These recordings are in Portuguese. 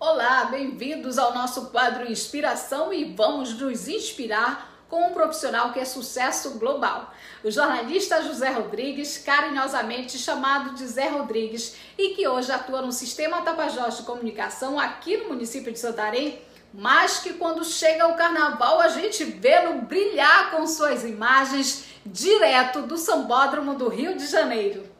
Olá, bem-vindos ao nosso quadro Inspiração e vamos nos inspirar com um profissional que é sucesso global. O jornalista José Rodrigues, carinhosamente chamado de Zé Rodrigues, e que hoje atua no Sistema Tapajós de Comunicação aqui no município de Santarém, mas que quando chega o carnaval a gente vê-lo brilhar com suas imagens direto do Sambódromo do Rio de Janeiro.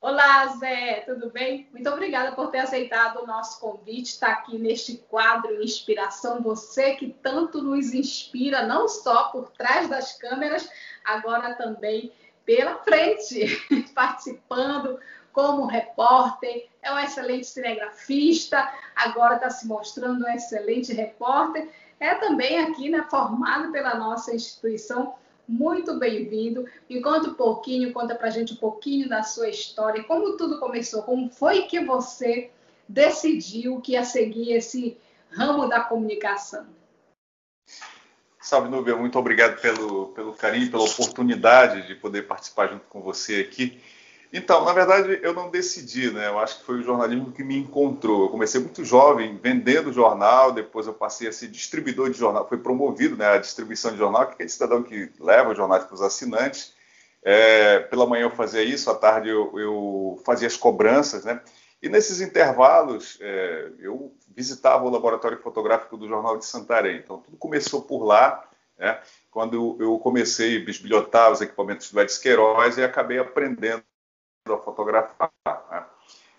Olá, Zé, tudo bem? Muito obrigada por ter aceitado o nosso convite, estar aqui neste quadro Inspiração. Você que tanto nos inspira, não só por trás das câmeras, agora também pela frente, participando como repórter. É um excelente cinegrafista, agora está se mostrando um excelente repórter. É também aqui, né, formado pela nossa instituição muito bem-vindo. Me conta um pouquinho, conta pra gente um pouquinho da sua história, como tudo começou, como foi que você decidiu que ia seguir esse ramo da comunicação. Salve, Núbia, muito obrigado pelo, pelo carinho, pela oportunidade de poder participar junto com você aqui. Então, na verdade, eu não decidi, né? Eu acho que foi o jornalismo que me encontrou. Eu comecei muito jovem, vendendo jornal, depois eu passei a ser distribuidor de jornal, foi promovido, né? A distribuição de jornal, que é esse cidadão que leva os jornais para os assinantes. É, pela manhã eu fazia isso, à tarde eu, eu fazia as cobranças, né? E nesses intervalos, é, eu visitava o laboratório fotográfico do Jornal de Santarém. Então, tudo começou por lá, né? quando eu comecei a bisbilhotar os equipamentos do Edson Queiroz e acabei aprendendo a fotografar. Né?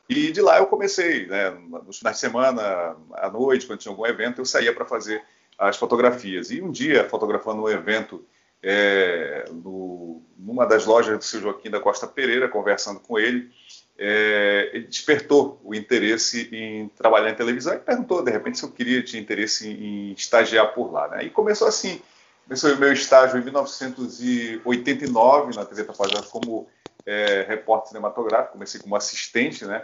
E de lá eu comecei, né, nos finais de semana, à noite, quando tinha algum evento, eu saía para fazer as fotografias. E um dia, fotografando um evento é, no, numa das lojas do seu Joaquim da Costa Pereira, conversando com ele, é, ele despertou o interesse em trabalhar em televisão e perguntou, de repente, se eu queria, tinha interesse em, em estagiar por lá. Né? E começou assim, começou o meu estágio em 1989 na TV Tapajós como é, repórter cinematográfico, comecei como assistente, né?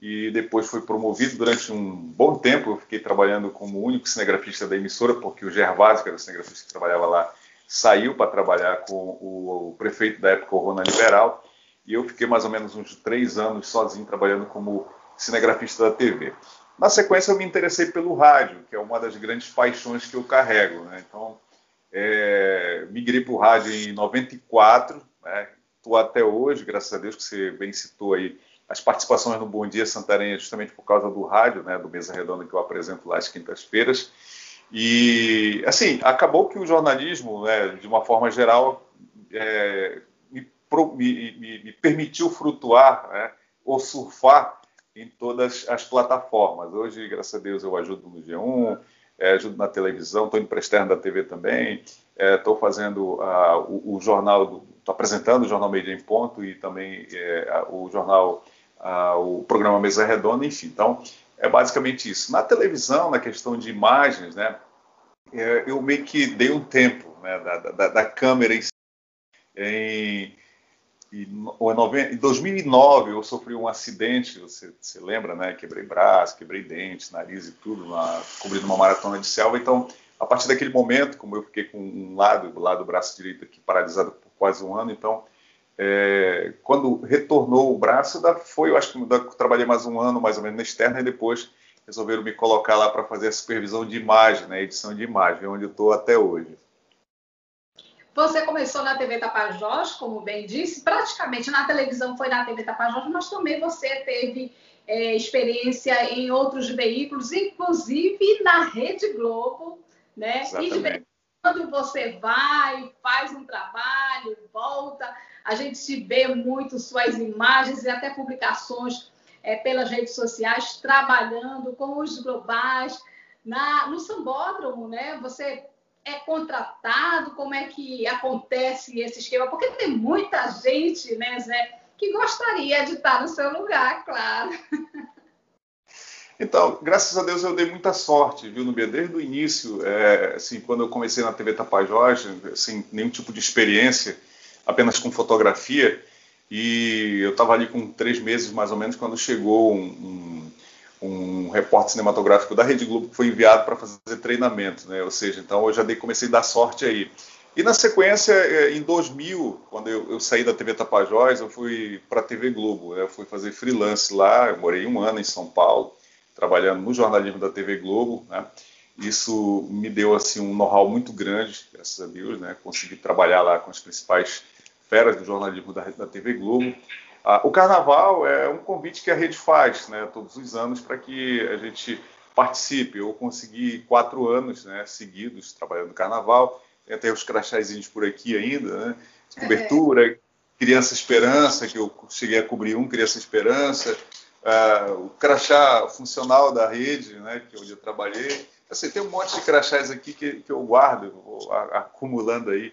E depois fui promovido durante um bom tempo. Eu fiquei trabalhando como único cinegrafista da emissora, porque o Gervásio, que era o cinegrafista que trabalhava lá, saiu para trabalhar com o, o, prefeito da época, o Rona Liberal, e eu fiquei mais ou menos uns três anos sozinho trabalhando como cinegrafista da TV. Na sequência, eu me interessei pelo rádio, que é uma das grandes paixões que eu carrego. Né? Então, é, migrei para o rádio em 94, né? Até hoje, graças a Deus, que você bem citou aí as participações no Bom Dia Santarém, é justamente por causa do rádio, né, do Mesa Redonda que eu apresento lá às quintas-feiras. E, assim, acabou que o jornalismo, né, de uma forma geral, é, me, me, me, permitiu flutuar né, ou surfar em todas as plataformas. Hoje, graças a Deus, eu ajudo no G1, é, ajudo na televisão, estou indo para da TV também, estou é, fazendo uh, o, o, jornal, estou apresentando o jornal Media em Ponto e também é, o jornal, uh, o programa Mesa Redonda, enfim. Então, é basicamente isso. Na televisão, na questão de imagens, né, é, eu meio que dei um tempo né, da, da, da, câmera em, em em 2009 eu sofri um acidente, você, você lembra, né? Quebrei braço, quebrei dente, nariz e tudo, na, cobrindo uma maratona de selva. Então, a partir daquele momento, como eu fiquei com um lado, o lado do braço direito aqui paralisado quase um ano, então, é, quando retornou o braço, da, foi, eu acho que da, trabalhei mais um ano, mais ou menos, na externa, e depois resolveram me colocar lá para fazer a supervisão de imagem, né, edição de imagem, onde eu estou até hoje. Você começou na TV Tapajós, como bem disse, praticamente na televisão foi na TV Tapajós, mas também você teve é, experiência em outros veículos, inclusive na Rede Globo, né? Exatamente. E quando você vai, faz um trabalho, volta, a gente vê muito suas imagens e até publicações é, pelas redes sociais, trabalhando com os globais. Na, no Sambódromo, né? Você é contratado? Como é que acontece esse esquema? Porque tem muita gente, né, Zé, que gostaria de estar no seu lugar, claro. Então, graças a Deus eu dei muita sorte, viu, Nubia? Desde o início, é, assim, quando eu comecei na TV Tapajós, sem nenhum tipo de experiência, apenas com fotografia, e eu estava ali com três meses mais ou menos quando chegou um, um um repórter cinematográfico da Rede Globo que foi enviado para fazer treinamento, né? Ou seja, então eu já dei, comecei a dar sorte aí. E na sequência, é, em 2000, quando eu, eu saí da TV Tapajós, eu fui para a TV Globo. Né? Eu fui fazer freelance lá, eu morei um ano em São Paulo. Trabalhando no jornalismo da TV Globo, né? Isso me deu assim um know-how muito grande, graças a Deus, né? Consegui trabalhar lá com as principais feras do jornalismo da, da TV Globo. Ah, o Carnaval é um convite que a rede faz, né? Todos os anos para que a gente participe. Eu consegui quatro anos, né? Seguidos trabalhando no Carnaval. Tem até os crachazinhos por aqui ainda, né? De cobertura, é. Criança Esperança, que eu cheguei a cobrir um Criança Esperança, uh, o crachá funcional da rede, né, que onde eu trabalhei. Assim, tem um monte de crachás aqui que, que eu guardo, vou acumulando aí,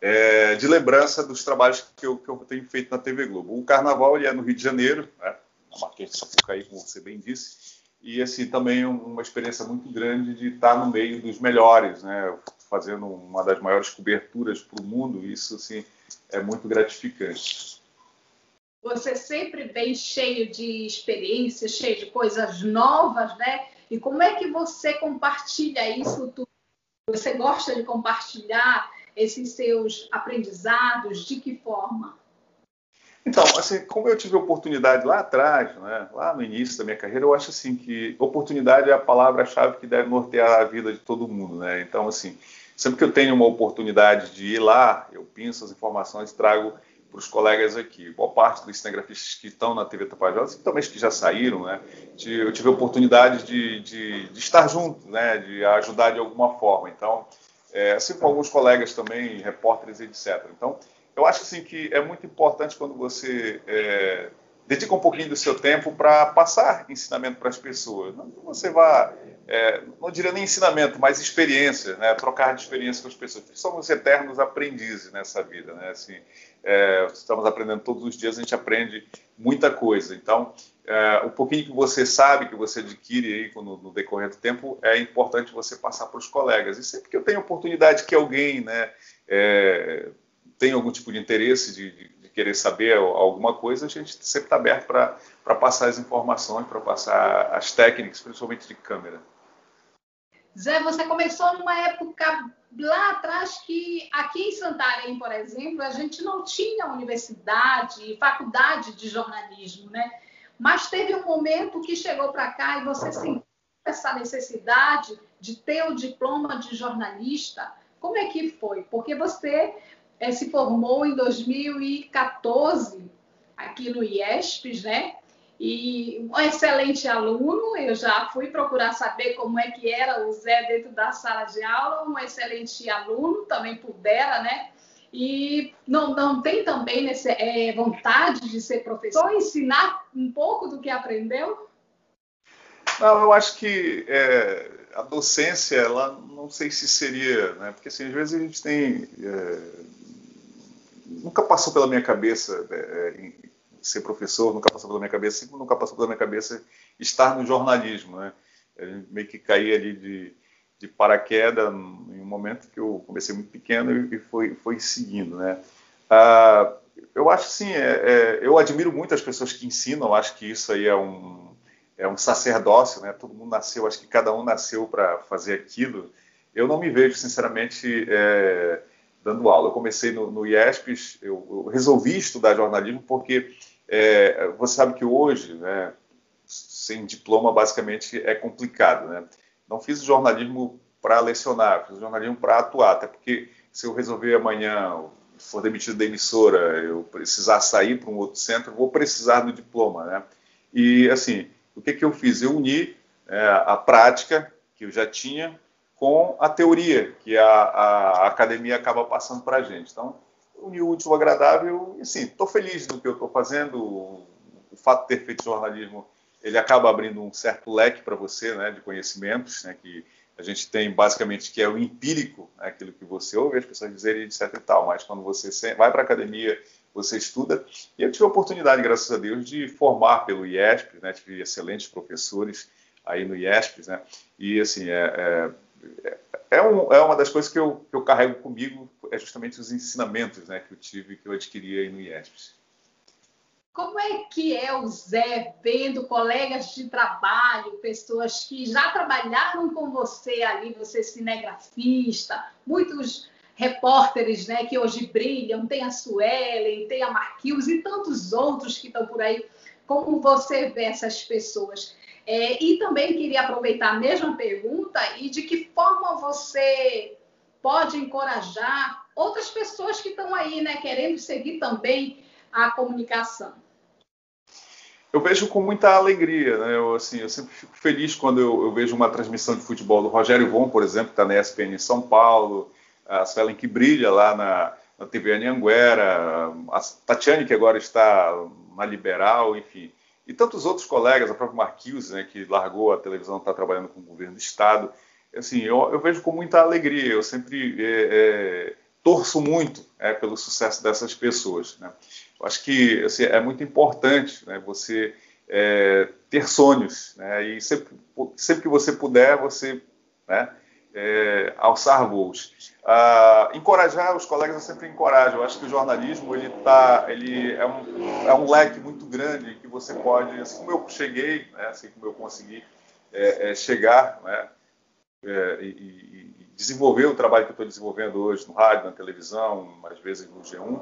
é, de lembrança dos trabalhos que eu, que eu, tenho feito na TV Globo. O Carnaval ele é no Rio de Janeiro, né, na Marquês de Sapucaí, como você bem disse, e assim também uma experiência muito grande de estar no meio dos melhores, né, fazendo uma das maiores coberturas para o mundo. Isso assim é muito gratificante. Você sempre vem cheio de experiências, cheio de coisas novas, né? E como é que você compartilha isso tudo? Você gosta de compartilhar esses seus aprendizados? De que forma? Então, assim, como eu tive oportunidade lá atrás, né, lá no início da minha carreira, eu acho assim que oportunidade é a palavra-chave que deve nortear a vida de todo mundo, né? Então, assim, sempre que eu tenho uma oportunidade de ir lá, eu penso as informações trago para os colegas aqui. Boa parte dos cinegrafistas que estão na TV Tapajós, e também que já saíram, né? Eu tive a oportunidade de, de, de, estar junto, né? De ajudar de alguma forma. Então, é, assim como alguns colegas também, repórteres, etc. Então, eu acho assim que é muito importante quando você é, dedica um pouquinho do seu tempo para passar ensinamento para as pessoas. Não que você vá é, não diria nem ensinamento, mas experiência, né? trocar de experiência com as pessoas. Somos eternos aprendizes nessa vida, né? Assim, é, estamos aprendendo todos os dias, a gente aprende muita coisa. Então, é, o pouquinho que você sabe, que você adquire aí no, no, decorrer do tempo, é importante você passar para os colegas. E sempre que eu tenho oportunidade que alguém, né, é, tem algum tipo de interesse de, de, querer saber alguma coisa, a gente sempre está aberto para passar as informações, para passar as técnicas, principalmente de câmera. Zé, você começou numa época lá atrás que aqui em Santarém, por exemplo, a gente não tinha universidade, faculdade de jornalismo, né? Mas teve um momento que chegou para cá e você sentiu essa necessidade de ter o diploma de jornalista. Como é que foi? Porque você é, se formou em 2014 aqui no IESPES, né? e um excelente aluno. Eu já fui procurar saber como é que era o Zé dentro da sala de aula, um excelente aluno, também pudera, né? E não, não tem também nesse, é, vontade de ser professor, ensinar um pouco do que aprendeu? Não, eu acho que é, a docência, ela não sei se seria, né? Porque assim, às vezes a gente tem. É, nunca passou pela minha cabeça é, ser professor nunca passou pela minha cabeça, nunca passou pela minha cabeça estar no jornalismo, né? Eu meio que caí ali de, de paraquedas em um momento que eu comecei muito pequeno e foi, foi seguindo, né? Ah, eu acho assim, é, é, eu admiro muito as pessoas que ensinam, acho que isso aí é um, é um sacerdócio, né? Todo mundo nasceu, acho que cada um nasceu para fazer aquilo. Eu não me vejo, sinceramente, é, dando aula. Eu comecei no, no IESPES, eu, eu, resolvi estudar jornalismo porque é, você sabe que hoje, né, sem diploma, basicamente é complicado. Né? Não fiz jornalismo para lecionar, fiz jornalismo para atuar, até porque se eu resolver amanhã, for demitido da emissora, eu precisar sair para um outro centro, vou precisar do diploma. Né? E, assim, o que, que eu fiz? Eu uni é, a prática, que eu já tinha, com a teoria que a, a academia acaba passando para a gente. Então, unir o útil ao agradável e, sim, estou feliz do que eu estou fazendo. O fato de ter feito jornalismo, ele acaba abrindo um certo leque para você, né, de conhecimentos, né, que a gente tem basicamente que é o empírico, né, aquilo que você ouve as pessoas dizerem, etc e tal, mas quando você vai para a academia, você estuda. E eu tive a oportunidade, graças a Deus, de formar pelo IESP, né, tive excelentes professores aí no IESP, né, e assim, é, é, é, um, é uma das coisas que eu, que eu carrego comigo é justamente os ensinamentos né, que eu tive, que eu adquiri aí no IESPES. Como é que é o Zé vendo colegas de trabalho, pessoas que já trabalharam com você ali, você cinegrafista, muitos repórteres né, que hoje brilham, tem a Suelen, tem a Marquinhos e tantos outros que estão por aí. Como você vê essas pessoas? É, e também queria aproveitar a mesma pergunta e de que forma você pode encorajar outras pessoas que estão aí, né, querendo seguir também a comunicação. Eu vejo com muita alegria, né? Eu, assim, eu sempre fico feliz quando eu, eu vejo uma transmissão de futebol do Rogério Von, por exemplo, que está na ESPN em São Paulo, a Suelen que brilha lá na, na TV Anhanguera, a Tatiane que agora está na Liberal, enfim e tantos outros colegas, a própria Marquinhos, né, que largou a televisão, está trabalhando com o governo do Estado. Assim, eu, eu vejo com muita alegria, eu sempre é, é, torço muito é, pelo sucesso dessas pessoas. Né? Eu acho que assim, é muito importante né, você é, ter sonhos, né, e sempre, sempre que você puder, você né, é, alçar voos. Ah, encorajar os colegas eu sempre encorajo. Eu acho que o jornalismo ele tá, ele é um, é um leque grande que você pode, assim como eu cheguei, né, assim como eu consegui é, é, chegar, né, é, e, e, desenvolver o trabalho que eu estou desenvolvendo hoje no rádio, na televisão, às vezes no G1.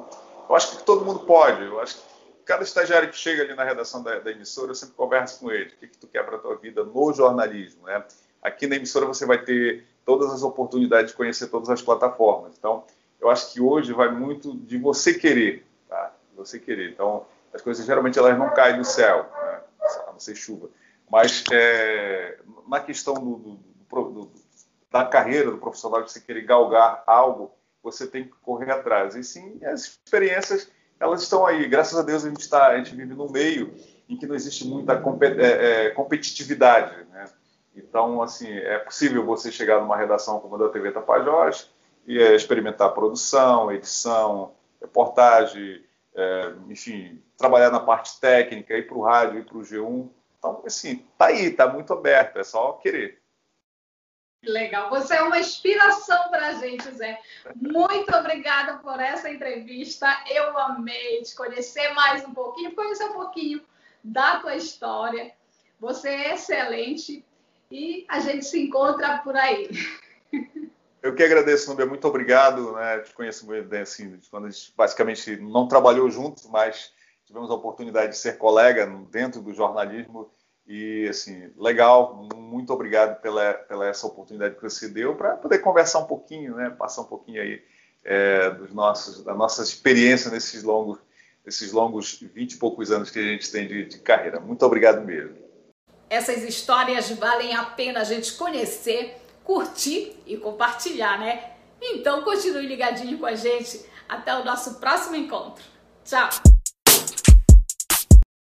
Eu acho que todo mundo pode. Eu acho que cada estagiário que chega ali na redação da, da emissora, eu sempre converso com ele. O que, que tu quer para a tua vida no jornalismo, né? Aqui na emissora você vai ter todas as oportunidades de conhecer todas as plataformas. Então, eu acho que hoje vai muito de você querer, tá? De você querer. Então, as coisas geralmente elas não caem do céu, né? a não ser chuva. Mas é, na questão do, do, do, da carreira do profissional, de você querer galgar algo, você tem que correr atrás. E sim, as experiências elas estão aí. Graças a Deus a gente está, a gente vive num meio em que não existe muita é, é, competitividade, né? Então, assim, é possível você chegar numa redação como a da TV Tapajós e é, experimentar produção, edição, reportagem, é, enfim, trabalhar na parte técnica, ir para o rádio, ir para o G1. Então, assim, tá aí, tá muito aberto, é só querer. Legal, você é uma inspiração para a gente, Zé. Muito obrigada por essa entrevista. Eu amei te conhecer mais um pouquinho, conhecer um pouquinho da tua história. Você é excelente e a gente se encontra por aí. Eu que agradeço, Nubia. Muito obrigado. Né? Te conheço muito bem, assim, quando a gente basicamente não trabalhou juntos, mas tivemos a oportunidade de ser colega dentro do jornalismo. E, assim, legal. Muito obrigado pela, pela essa oportunidade que você deu para poder conversar um pouquinho, né? passar um pouquinho aí é, dos nossos, da nossa experiência nesses longos, nesses longos 20 e poucos anos que a gente tem de, de carreira. Muito obrigado mesmo. Essas histórias valem a pena a gente conhecer, curtir e compartilhar, né? Então continue ligadinho com a gente. Até o nosso próximo encontro. Tchau!